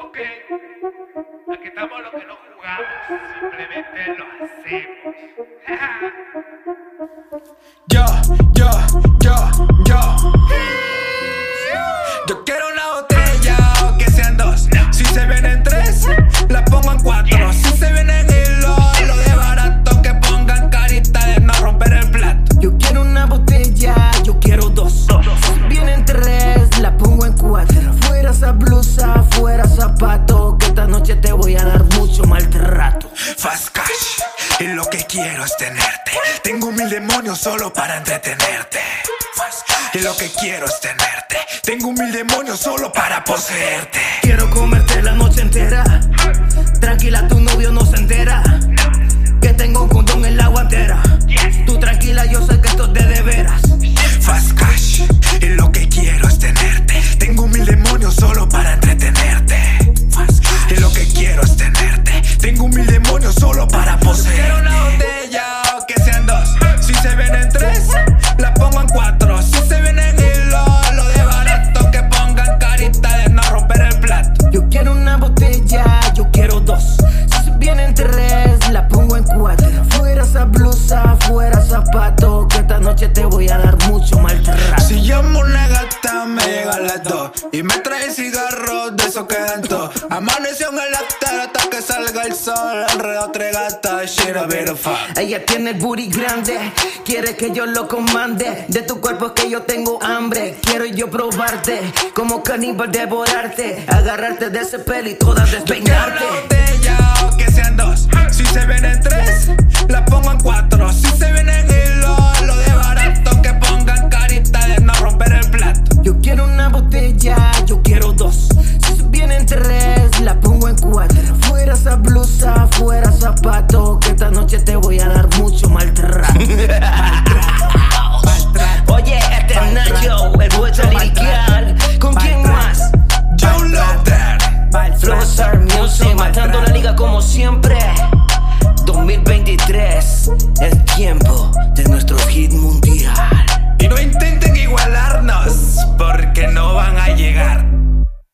Ok, aquí estamos los que no jugamos, simplemente lo hacemos. Yo, esa blusa, fuera zapato. Que esta noche te voy a dar mucho maltrato. Fast cash, y lo que quiero es tenerte. Tengo mil demonios solo para entretenerte. Fast cash, y lo que quiero es tenerte. Tengo mil demonios solo para poseerte. Quiero comerte la noche entera. Tranquila, tu novio no se entera. Cuatro. Fuera esa blusa, fuera zapato. Que esta noche te voy a dar mucho maltrato. Si llamo una gata, me llega a las dos. Y me trae cigarros, de esos quedan todos. Amaneció en el after hasta que salga el sol. Enredo tres gatas, shit a bit of. Ella tiene el booty grande, quiere que yo lo comande. De tu cuerpo es que yo tengo hambre. Quiero yo probarte, como caníbal devorarte. Agarrarte de ese pelo y toda despeinarte. Mucho maltrato. Oye, este es Nacho, el vuelta lirical. ¿Con quién más? Joe Lothar. Flowstar Music, matando la liga como siempre. 2023, es tiempo.